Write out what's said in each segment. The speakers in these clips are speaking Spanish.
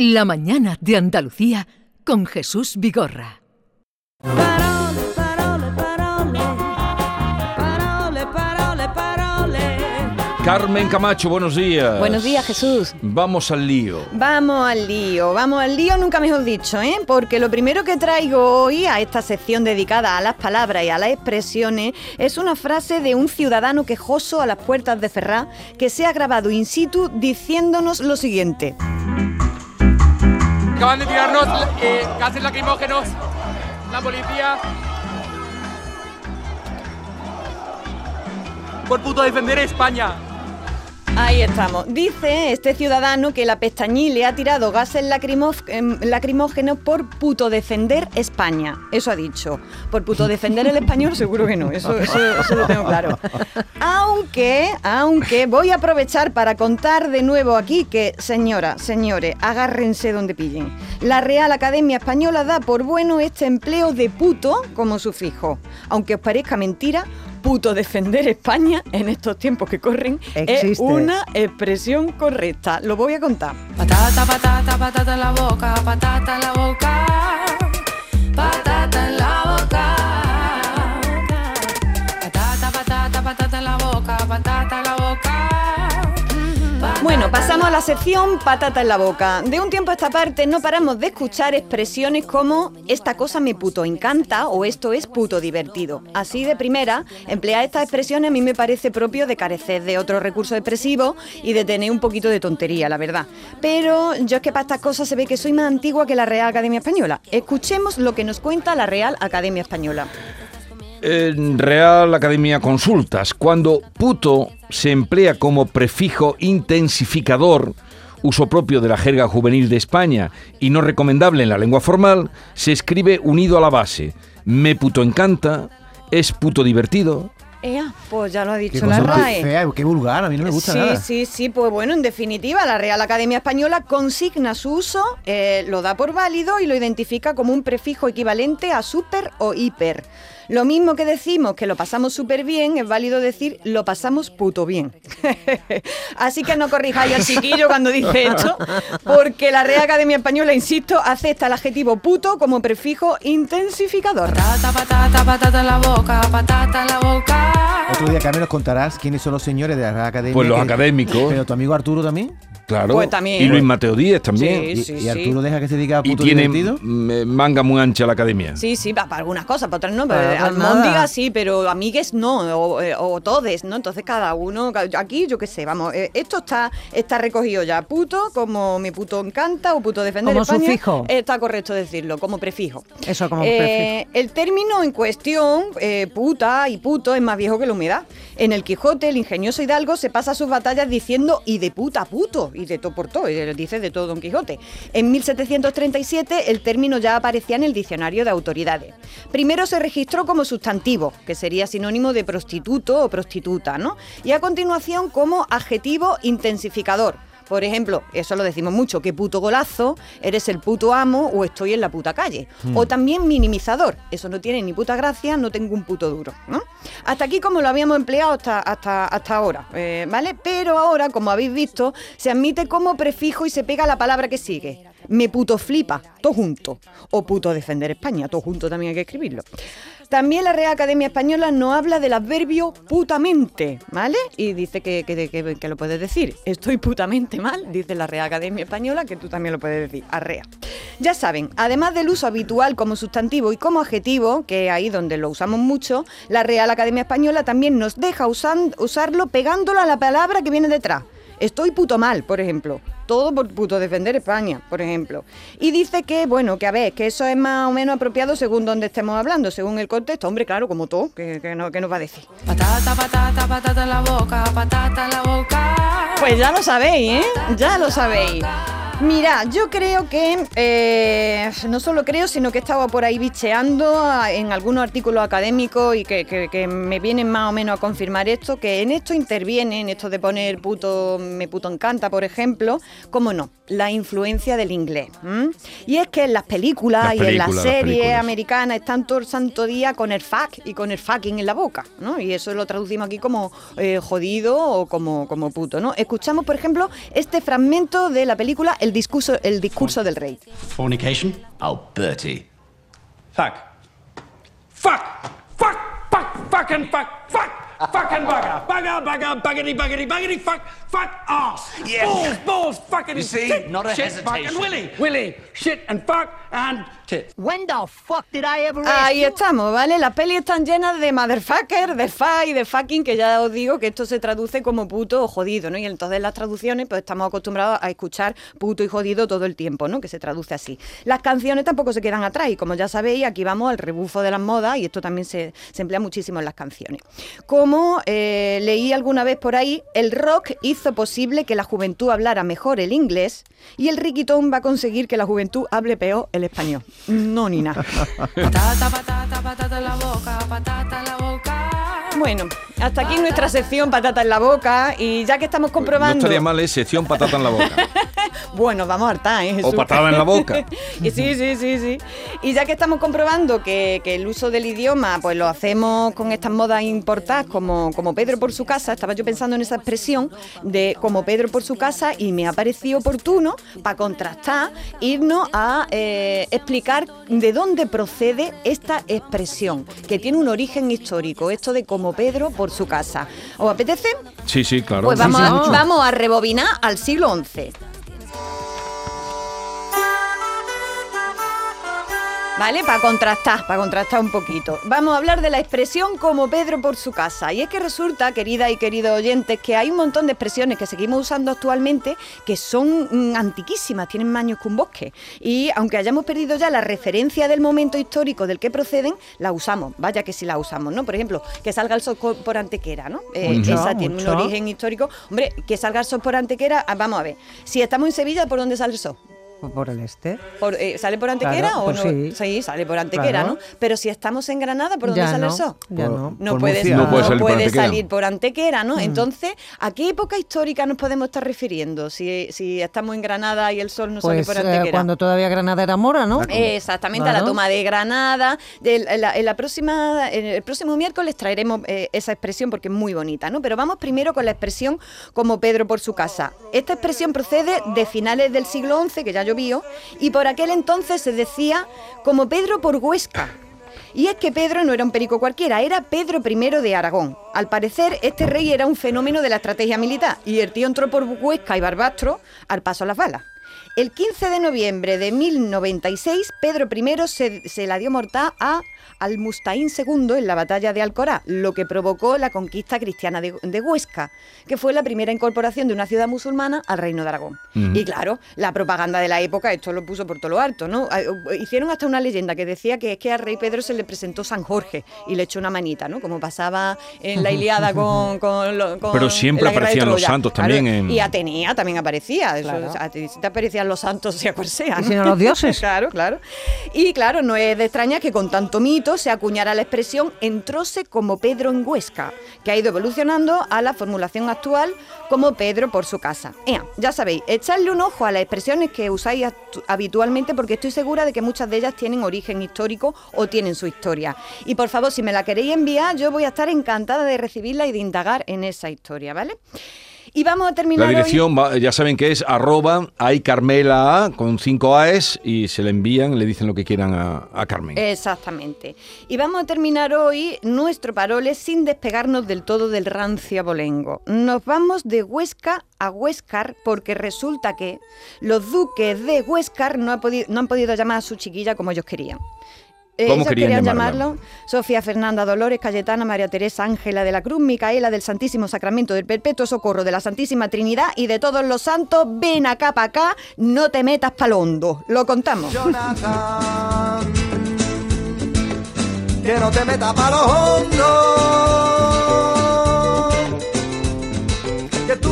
La mañana de Andalucía con Jesús Vigorra. Parole, parole, parole. Parole, parole, parole. Carmen Camacho, buenos días. Buenos días, Jesús. Vamos al lío. Vamos al lío, vamos al lío, nunca mejor dicho, ¿eh? Porque lo primero que traigo hoy a esta sección dedicada a las palabras y a las expresiones es una frase de un ciudadano quejoso a las puertas de Ferrá que se ha grabado in situ diciéndonos lo siguiente. Acaban de tirarnos eh, lacrimógenos. La policía. Por puto defender España. Ahí estamos. Dice este ciudadano que la pestañí le ha tirado gases lacrimó- lacrimógenos por puto defender España. Eso ha dicho. Por puto defender el español, seguro que no. Eso, eso- eso lo tengo claro. Aunque, aunque voy a aprovechar para contar de nuevo aquí que, señora, señores, agárrense donde pillen. La Real Academia Española da por bueno este empleo de puto como sufijo. Aunque os parezca mentira, puto defender España en estos tiempos que corren es Existe. una expresión correcta. Lo voy a contar. Patata, patata, patata en la boca, patata en la boca. Patata Bueno, pasamos a la sección patata en la boca. De un tiempo a esta parte no paramos de escuchar expresiones como esta cosa me puto encanta o esto es puto divertido. Así de primera, emplear estas expresiones a mí me parece propio de carecer de otro recurso expresivo y de tener un poquito de tontería, la verdad. Pero yo es que para estas cosas se ve que soy más antigua que la Real Academia Española. Escuchemos lo que nos cuenta la Real Academia Española. En Real Academia Consultas, cuando puto se emplea como prefijo intensificador, uso propio de la jerga juvenil de España y no recomendable en la lengua formal, se escribe unido a la base. Me puto encanta, es puto divertido. Ea, pues ya lo ha Qué dicho la RAE. fea, qué vulgar, a mí no me gusta sí, nada. sí, sí, pues bueno, en definitiva, la Real Academia Española consigna su uso, eh, lo da por válido y lo identifica como un prefijo equivalente a super o hiper. Lo mismo que decimos que lo pasamos súper bien, es válido decir lo pasamos puto bien. Así que no corrijáis al chiquillo cuando dice esto, porque la Real Academia Española, insisto, acepta el adjetivo puto como prefijo intensificador. Patata, patata, patata en la boca, patata en la boca. Otro día, Carmen, nos contarás quiénes son los señores de la Academia. Pues los que- académicos. Pero tu amigo Arturo también. Claro. Pues también. Y Luis Mateo Díez también. Y, Sí, sí, y sí. Arturo deja que se diga Y puto tiene divertido. mm, manga muy ancha la academia. Sí, sí, pa- para algunas cosas, para otras no. Para nada. sí, pero amigues no, o, eh, o todes, ¿no? Entonces cada uno, aquí yo qué sé, vamos, eh, esto está, está recogido ya. Puto, como mi puto encanta o puto defender Como España, sufijo. Está correcto decirlo, como prefijo. Eso como Eh, El término en cuestión, eh, puta y puto, es más viejo que la humedad. En el Quijote, el ingenioso Hidalgo se pasa sus batallas diciendo y de puta a puto, y de todo por todo, y dice de todo Don Quijote. En 1737 el término ya aparecía en el diccionario de autoridades. Primero se registró como sustantivo, que sería sinónimo de prostituto o prostituta, ¿no? Y a continuación como adjetivo intensificador. Por ejemplo, eso lo decimos mucho, que puto golazo, eres el puto amo o estoy en la puta calle. O también minimizador, eso no tiene ni puta gracia, no tengo un puto duro. ¿no? Hasta aquí como lo habíamos empleado hasta, hasta, hasta ahora, eh, ¿vale? Pero ahora, como habéis visto, se admite como prefijo y se pega la palabra que sigue. Me puto flipa, todo junto. O puto defender España, todo junto también hay que escribirlo. También la Real Academia Española nos habla del adverbio putamente, ¿vale? Y dice que, que- que- lo puedes decir. Estoy putamente mal, dice la Real Academia Española, que tú también lo puedes decir, arrea. Ya saben, además del uso habitual como sustantivo y como adjetivo, que es ahí donde lo usamos mucho, la Real Academia Española también nos deja usarlo pegándolo a la palabra que viene detrás. Estoy puto mal, por ejemplo. Todo por puto defender España, por ejemplo. Y dice que, bueno, que a ver, que eso es más o menos apropiado según donde estemos hablando, según el contexto. Hombre, claro, como todo, que, que no, que nos va a decir. Patata, patata, patata en la boca, patata en la boca. Pues ya lo sabéis, ¿eh? Ya lo sabéis. Mira, yo creo que, eh, no solo creo, sino que he estado por ahí bicheando a- en algunos artículos académicos y que, que- que me vienen más o menos a confirmar esto, que en esto interviene, en esto de poner puto, me puto encanta, por ejemplo, cómo no, la influencia del inglés. ¿m? Y es que en las películas Las y en las series películas. americanas están todo el santo día con el fuck y con el fucking en la boca, ¿no? Y eso lo traducimos aquí como eh, jodido o como, como puto, ¿no? Escuchamos, por ejemplo, este fragmento de la película El el discurso, el discurso del rey. Fornication? Oh, Bertie. Fuck. Fuck! Fuck! Fuck! Fucking fuck! Fuck! Fucking bugger! Bugger, bugger, buggity, buggity, buggity, fuck! Fuck! Ass! Yes. Balls, balls, fucking You see? tit, Not a shit, hesitation. fucking willy! Willy! Shit and fuck and When the fuck did I ever Ahí estamos, ¿vale? Las pelis están llenas de motherfucker, de fa y de fucking, que ya os digo que esto se traduce como puto o jodido, ¿no? Y entonces las traducciones, pues estamos acostumbrados a escuchar puto y jodido todo el tiempo, ¿no? Que se traduce así. Las canciones tampoco se quedan atrás y como ya sabéis, aquí vamos al rebufo de las modas y esto también se, se emplea muchísimo en las canciones. Como eh, leí alguna vez por ahí, el rock hizo posible que la juventud hablara mejor el inglés y el riquitón va a conseguir que la juventud hable peor el español. No, ni nada. Patata, patata, patata en la boca, patata en la boca. Bueno, hasta aquí nuestra sección patata en la boca y ya que estamos No comprobando... estaría mal, ¿eh? Sección patata en la boca. Bueno, vamos a hartar, ¿eh? O patada en la boca. Y sí, sí, sí, sí. Y ya que estamos comprobando que, que el uso del idioma, pues lo hacemos con estas modas importadas, como, como Pedro por su casa, estaba yo pensando en esa expresión de como Pedro por su casa y me ha parecido oportuno, para contrastar, irnos a eh, explicar de dónde procede esta expresión, que tiene un origen histórico, esto de como Pedro por su casa. ¿Os apetece? Sí, sí, claro. Pues vamos, sí, a, vamos a rebobinar al siglo XI. ¿Vale? Para contrastar, para contrastar un poquito. Vamos a hablar de la expresión como Pedro por su casa. Y es que resulta, querida y queridos oyentes, que hay un montón de expresiones que seguimos usando actualmente que son mm, antiquísimas, tienen más años que un bosque. Y aunque hayamos perdido ya la referencia del momento histórico del que proceden, la usamos. Vaya que sí la usamos, ¿no? Por ejemplo, que salga el sol por Antequera, ¿no? Eh, Mucho, esa tiene mucho. un origen histórico. Hombre, que salga el sol por Antequera, ah, vamos a ver. Si estamos en Sevilla, ¿por dónde sale el sol? Por el este. Por, eh, ¿Sale por Antequera Claro, o pues no? sí. sale por Antequera, Claro. ¿no? Pero si estamos en Granada, ¿por dónde Ya sale no, el sol? ya Por- no. No por puede. No puede salir por puede Antequera. salir por Antequera, Mm. ¿no? Entonces, ¿a qué época histórica nos podemos estar refiriendo? Si, si estamos en Granada y el sol no sale Pues por eh, Antequera. cuando todavía Granada era mora, ¿no? Exactamente, a la toma de Granada. En, la, en la próxima, en el próximo miércoles traeremos eh, esa expresión porque es muy bonita, ¿no? Pero vamos primero con la expresión como Pedro por su casa. Esta expresión procede de finales del siglo XI, que ya y por aquel entonces se decía como Pedro por Huesca. Y es que Pedro no era un perico cualquiera, era Pedro I de Aragón. Al parecer, este rey era un fenómeno de la estrategia militar y el tío entró por Huesca y Barbastro al paso a las balas. El 15 de noviembre de 1096, Pedro I se, se la dio mortal a Al-Mustaín II en la batalla de Alcorá, lo que provocó la conquista cristiana de, de Huesca, que fue la primera incorporación de una ciudad musulmana al Reino de Aragón. Y claro, la propaganda de la época esto lo puso por todo lo alto, ¿no? Ah, Hicieron hasta una leyenda que decía que es que al rey Pedro se le presentó San Jorge y le echó una manita, ¿no? Como pasaba en la Iliada con... con, con Pero siempre aparecían los santos también en- Y Atenea también aparecía. Eso, Claro. o sea, aparecían los santos, sea cual sea. Y si no, los dioses. claro, claro. Y claro, no es de extrañar que con tanto mito se acuñara la expresión entróse como Pedro en Huesca, que ha ido evolucionando a la formulación actual como Pedro por su casa. Ea, ya sabéis, echadle un ojo a las expresiones que usáis habitualmente porque estoy segura de que muchas de ellas tienen origen histórico o tienen su historia. Y por favor, si me la queréis enviar, yo voy a estar encantada de recibirla y de indagar en esa historia, ¿vale? Y vamos a terminar La hoy- dirección, va- ya saben que es arroba hay Carmela A con cinco A's y se le envían, le dicen lo que quieran a, a Carmen. Exactamente. Y vamos a terminar hoy nuestro parole sin despegarnos del todo del rancio abolengo. Nos vamos de Huesca a Huescar porque resulta que los duques de Huescar no, ha podi- no han podido llamar a su chiquilla como ellos querían. Eh, ¿Cómo ellos querían llamarlo Sofía Fernanda Dolores Cayetana María Teresa Ángela de la Cruz Micaela del Santísimo Sacramento del Perpetuo Socorro de la Santísima Trinidad y de todos los santos ven acá para acá no te metas palondo lo contamos. Jonathan, que no te metas que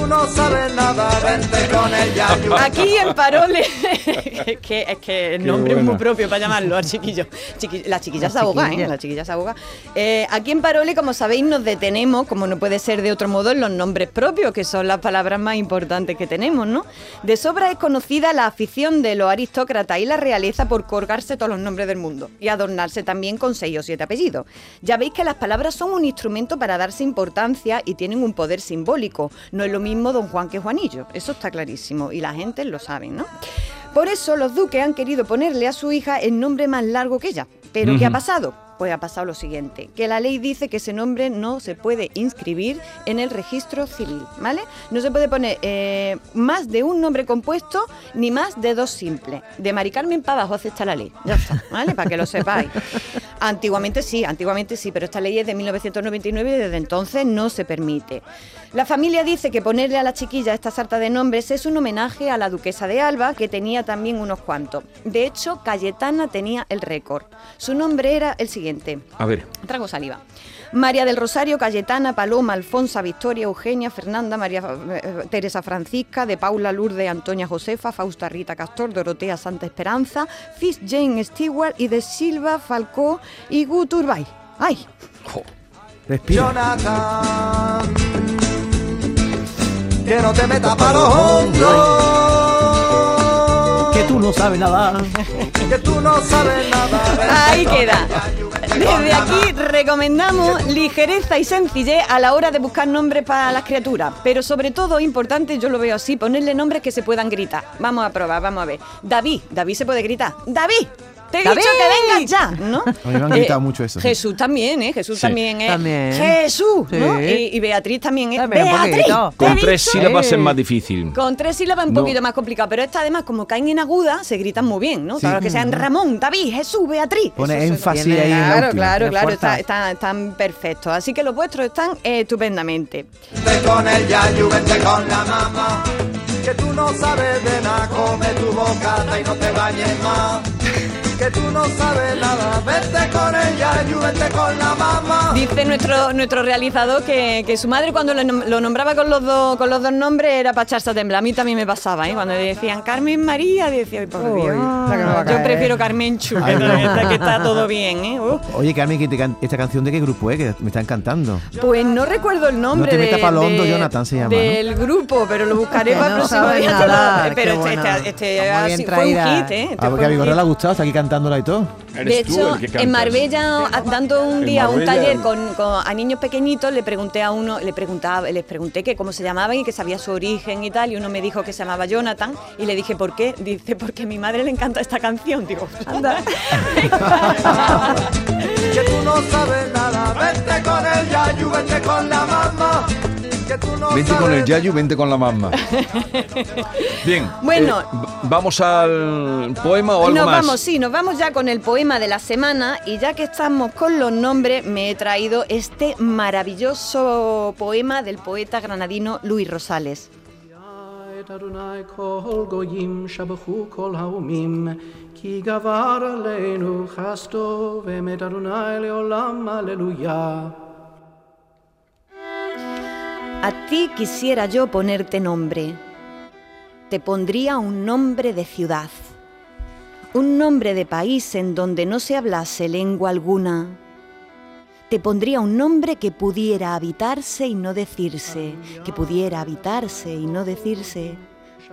tú no sabes nada, vente con ella. Aquí en Parole, es que, es que el nombre es muy propio para llamarlo al chiquillo. Chiqui- la chiquilla La se aboga, ¿eh? La chiquilla se aboga. Eh, aquí en Parole, como sabéis, nos detenemos, como no puede ser de otro modo, en los nombres propios, que son las palabras más importantes que tenemos, ¿no? De sobra es conocida la afición de los aristócratas y la realeza por colgarse todos los nombres del mundo y adornarse también con seis o siete apellidos. Ya veis que las palabras son un instrumento para darse importancia y tienen un poder simbólico. No es lo mismo mismo don Juan que Juanillo. Eso está clarísimo y la gente lo sabe, ¿no? Por eso los duques han querido ponerle a su hija el nombre más largo que ella. ¿Pero qué ha pasado? Pues ha pasado lo siguiente, que la ley dice que ese nombre no se puede inscribir en el registro civil, ¿vale? No se puede poner eh, más de un nombre compuesto ni más de dos simples. De Mari Carmen para abajo acepta la ley, ya está, ¿vale? Para que lo sepáis. Antiguamente sí, antiguamente sí, pero esta ley es de 1999 y desde entonces no se permite. La familia dice que ponerle a la chiquilla esta sarta de nombres es un homenaje a la duquesa de Alba, que tenía también unos cuantos. De hecho, Cayetana tenía el récord. Su nombre era el siguiente. A ver. Trago saliva. María del Rosario, Cayetana, Paloma, Alfonsa, Victoria, Eugenia, Fernanda, María eh, Teresa Francisca, de Paula Lourdes, Antonia Josefa, Fausta Rita Castor, Dorotea Santa Esperanza, Fitz Jane Stewart y de Silva Falcó y Guturbay. ¡Ay! Respira. Jonathan, que no te metas para los hondos, Que tú no sabes nada. que tú no sabes nada. Ahí queda. Desde aquí recomendamos ligereza y sencillez a la hora de buscar nombres para las criaturas. Pero sobre todo, importante, yo lo veo así, ponerle nombres que se puedan gritar. Vamos a probar, vamos a ver. David, David se puede gritar. ¡David! Te he ¡David! dicho que vengas ya, ¿no? A mí me han gritado mucho eso, sí. Jesús también, ¿eh? Jesús Sí. también, ¿eh? También. Jesús, ¿no? Y, y Beatriz también, ¿eh? También, un Beatriz, poquito. ¿te he Con tres sílabas Sí. es más difícil. Con tres sílabas un No. poquito más complicado, pero esta además como caen en aguda, se gritan muy bien, ¿no? Sí. Claro que sean Ramón, David, Jesús, Beatriz. Pone Eso énfasis tiene- ahí en Claro, claro, claro, Refuerza. está- está- están perfectos. Así que los vuestros están eh, estupendamente. Vente con el yayu, vente con la mamá, que tú no sabes de nada, come tu bocata y no te bañes más. Que tú no sabes nada, vente con el yayu, vente con la mamá. Dice nuestro, nuestro realizador que, que su madre cuando lo, nom- lo nombraba con los, dos, con los dos nombres era para echarse a temblar. A mí también me pasaba, ¿eh? Cuando le decían Carmen María, decía, ay, por Uy, Dios, que a yo prefiero Carmen Chu, que, está- que está todo bien, ¿eh? Uh. Oye, Carmen, que ¿esta canción de qué grupo es? Que me están cantando. Pues no recuerdo el nombre No te metas de- de- Jonathan se llama, ¿no? del grupo, pero lo buscaré Que para el no próximo día. pero este, este, este muy ha bien sido- fue un traída. hit, ¿eh? Este Ah, a un Vigorra hit. le ha gustado, está aquí cantándola y todo. De hecho, en Marbella, dando un día un taller con, con- a niños pequeñitos, le pregunté a uno, le preguntaba, les pregunté que cómo se llamaban y que sabía su origen y tal, y uno me dijo que se llamaba Jonathan, y le dije, ¿por qué? Dice, porque a mi madre le encanta esta canción. Digo, anda. Que tú no sabes nada, vente con el yayu, vente con la mamá. Vente con el yayu, vente con la mamá. Bien. Bueno. eh, ¿Vamos al poema o algo Nos más? vamos, sí, nos vamos ya con el poema de la semana y ya que estamos con los nombres, me he traído este maravilloso poema del poeta granadino Luis Rosales. A ti quisiera yo ponerte nombre. Te pondría un nombre de ciudad, un nombre de país en donde no se hablase lengua alguna. Te pondría un nombre que pudiera habitarse y no decirse, que pudiera habitarse y no decirse.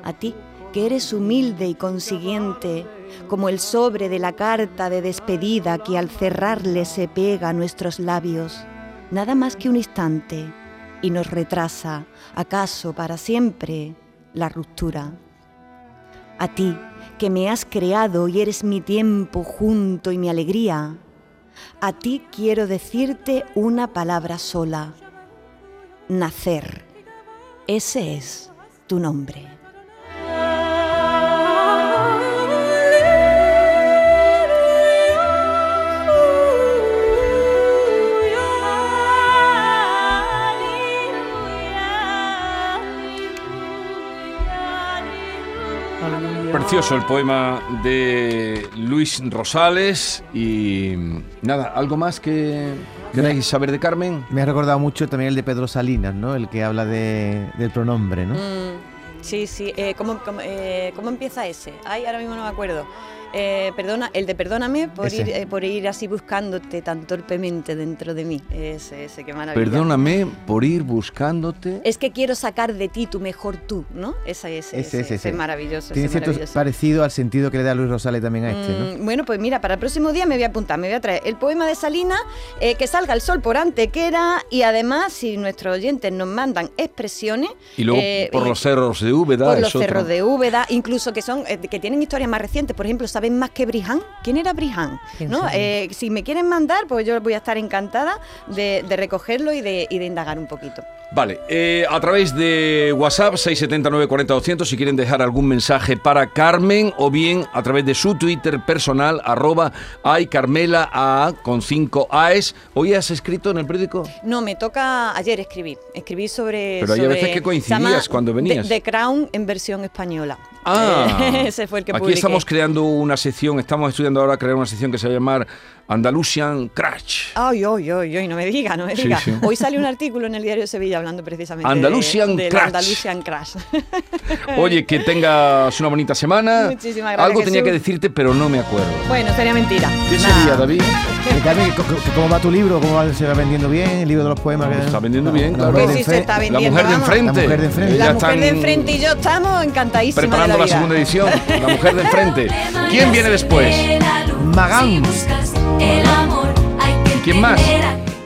A ti, que eres humilde y consiguiente, como el sobre de la carta de despedida que al cerrarle se pega a nuestros labios, nada más que un instante, y nos retrasa, acaso para siempre, la ruptura. A ti, que me has creado y eres mi tiempo junto y mi alegría, a ti quiero decirte una palabra sola, nacer. Ese es tu nombre. Precioso el poema de Luis Rosales y nada, ¿algo más que queráis saber de Carmen? Me ha recordado mucho también el de Pedro Salinas, ¿no? El que habla de, del pronombre, ¿no? Mm, Sí, sí. Eh, ¿cómo, cómo, eh, cómo empieza ese? Ay, ahora mismo no me acuerdo. Eh, perdona, el de perdóname por Ese. ir, eh, por ir así buscándote tan torpemente dentro de mí. Ese, ese, qué maravilla. Perdóname por ir buscándote. Es que quiero sacar de ti tu mejor tú, ¿no? Ese, Ese, ese, ese. es maravilloso. Tiene ese cierto maravilloso. parecido al sentido que le da Luis Rosales también a este, ¿no? Mm, Bueno, pues mira, para el próximo día me voy a apuntar, me voy a traer el poema de Salina, eh, que salga el sol por Antequera y además, si nuestros oyentes nos mandan expresiones... Y luego eh, por los cerros de Úbeda. por los otra. cerros de Úbeda, incluso que son eh, que tienen historias más recientes. Por ejemplo, ¿saben más que Briján? ¿Quién era? ¿Quién ¿No? Eh, si me quieren mandar, pues yo voy a estar encantada de, de recogerlo y de, y de indagar un poquito. Vale, eh, a través de WhatsApp 679 40 200 si quieren dejar algún mensaje para Carmen o bien a través de su Twitter personal arroba ay Carmela A con 5 A's. ¿Hoy has escrito en el periódico? No, me toca ayer escribir. Escribí sobre. Pero hay sobre- veces que coincidías llama cuando venías. The, The Crown en versión española. Ah, Eh, ese fue el que aquí publiqué. estamos creando una sección, estamos estudiando ahora crear una sección que se va a llamar Andalusian Crash. Ay, ay, ay, ay, no me diga, no me diga. sí. Hoy salió un artículo en el diario de Sevilla hablando precisamente de- Andalusian del Crash. Andalusian Crash. Oye, que tengas una bonita semana. Muchísimas gracias, Algo tenía Jesús. que decirte, pero no me acuerdo. bueno, sería mentira. ¿Qué Nada. sería, David? Carmen, ¿cómo- ¿cómo va tu libro? ¿Cómo va- se va vendiendo bien? ¿El libro de los poemas? que- Está vendiendo bien, La claro. de sí, se La mujer de enfrente. La mujer de enfrente. La mujer de en- enfrente y yo estamos encantadísimas preparando la, la, segunda edición. La mujer de enfrente. ¿Quién viene después? Magán. ¿Quién más?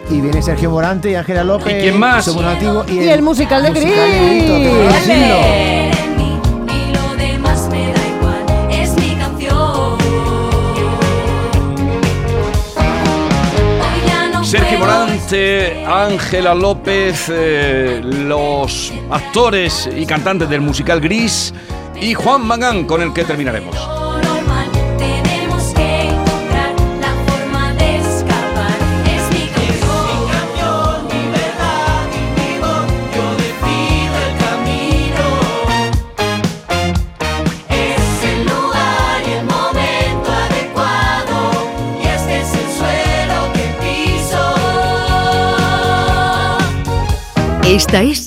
Y viene Sergio Morante y Ángela López. ¿Y quién más? Somos nativos. Y el musical de musical de Gris. Y Sergio Morante, Ángela López, eh, los actores y cantantes del musical Gris y Juan Magán, con el que terminaremos. lo normal, tenemos que encontrar la forma de escapar, es mi canción. mi verdad y mi voz, yo decido el camino. Es el lugar y el momento adecuado, y este es el suelo que piso. Esta es